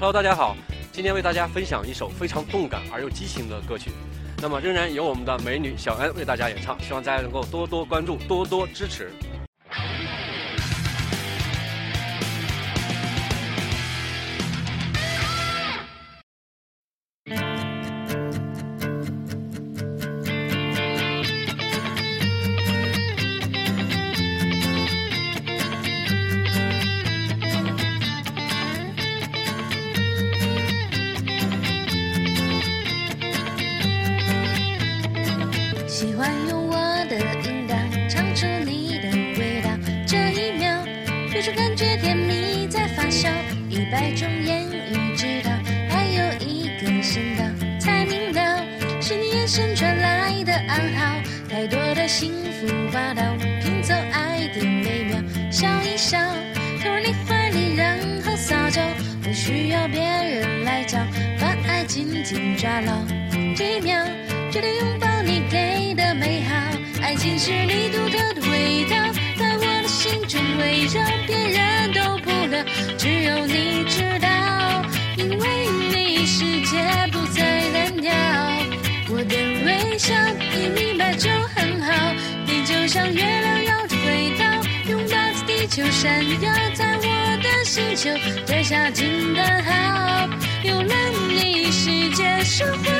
Hello，大家好，今天为大家分享一首非常动感而又激情的歌曲。那么仍然由我们的美女小恩为大家演唱，希望大家能够多多关注，多多支持。喜欢用我的音调唱出你的味道，这一秒有种感觉甜蜜在发酵，一百种言语知道，还有一个声道才明了，是你眼神传来的暗号，太多的幸福霸道，拼凑爱的美妙，笑一笑，投入你怀里，然后撒娇，不需要别人来教，把爱紧紧抓牢，这一秒决定拥抱你给的美好，爱情是你独特的味道，在我的心中围绕，别人都不了，只有你知道，因为你世界不再单调，我的微笑你明白就很好，你就像月亮绕着轨道，拥抱着地球闪耀，在我的星球摘下金蛋好，有了你世界生活颠倒。你的微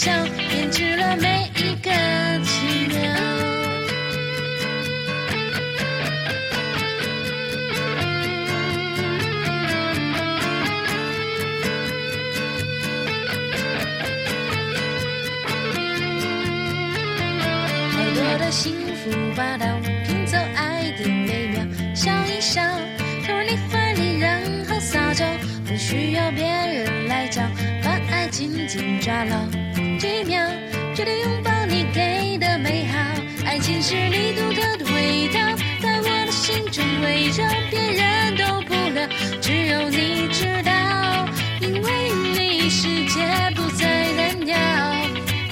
笑编织了每一个奇妙。太多的幸福霸道，拼凑爱的美妙，笑一笑，投入你怀里，然后撒娇，不需要别人来教，把爱紧紧抓牢。几秒，决定拥抱你给的美好，爱情是你独特的味道，在我的心中围绕，别人都不了，只有你知道，因为你世界不再单调。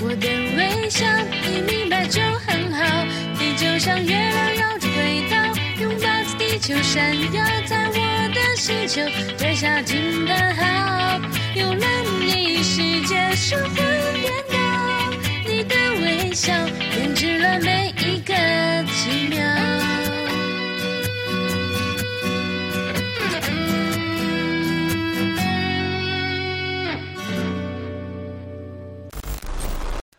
我的微笑你明白就很好，你就像月就闪耀，在我的星球摘下金蛋好，有了你世界生活颠倒，你的微笑编织了每一个奇妙。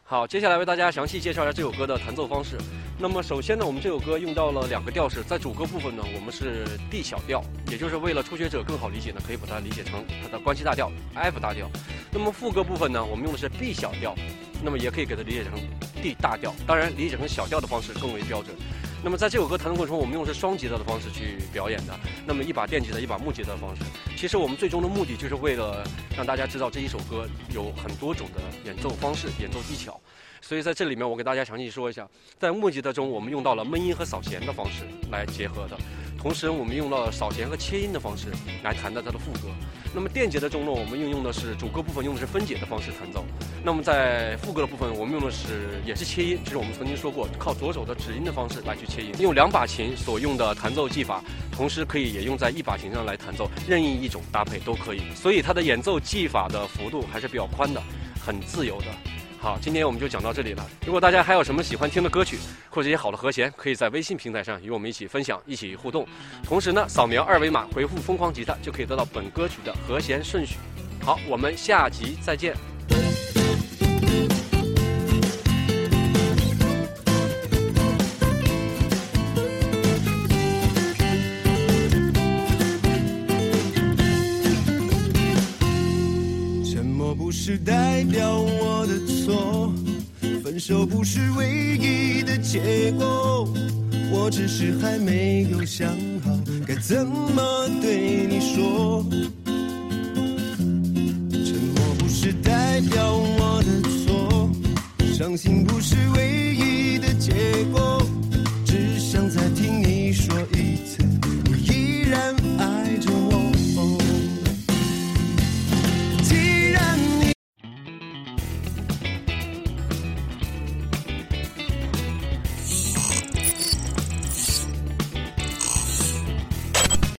好，接下来为大家详细介绍一下这首歌的弹奏方式。那么首先呢，我们这首歌用到了两个调式，在主歌部分呢，我们是 D 小调，也就是为了初学者更好理解呢，可以把它理解成它的关系大调 F 大调。那么副歌部分呢，我们用的是 B 小调，那么也可以给它理解成 D 大调，当然理解成小调的方式更为标准。那么在这首歌弹的过程中，我们用的是双吉他的方式去表演的，那么一把电吉他，一把木吉他的方式。其实我们最终的目的就是为了让大家知道这一首歌有很多种的演奏方式、演奏技巧。所以在这里面，我给大家详细说一下，在木吉他中，我们用到了闷音和扫弦的方式来结合的，同时我们用到了扫弦和切音的方式来弹的它的副歌。那么电节的中呢，我们运用的是主歌部分用的是分解的方式弹奏。那么在副歌的部分，我们用的是也是切音，就是我们曾经说过，靠左手的指音的方式来去切音，用两把琴所用的弹奏技法，同时可以也用在一把琴上来弹奏，任意一种搭配都可以。所以它的演奏技法的幅度还是比较宽的，很自由的。好，今天我们就讲到这里了。如果大家还有什么喜欢听的歌曲，或者一些好的和弦，可以在微信平台上与我们一起分享、一起互动。同时呢，扫描二维码回复“疯狂吉他”就可以得到本歌曲的和弦顺序。好，我们下集再见。沉默不是代表我，手不是唯一的结果，我只是还没有想好该怎么对你说。沉默不是代表我的错，伤心不是唯，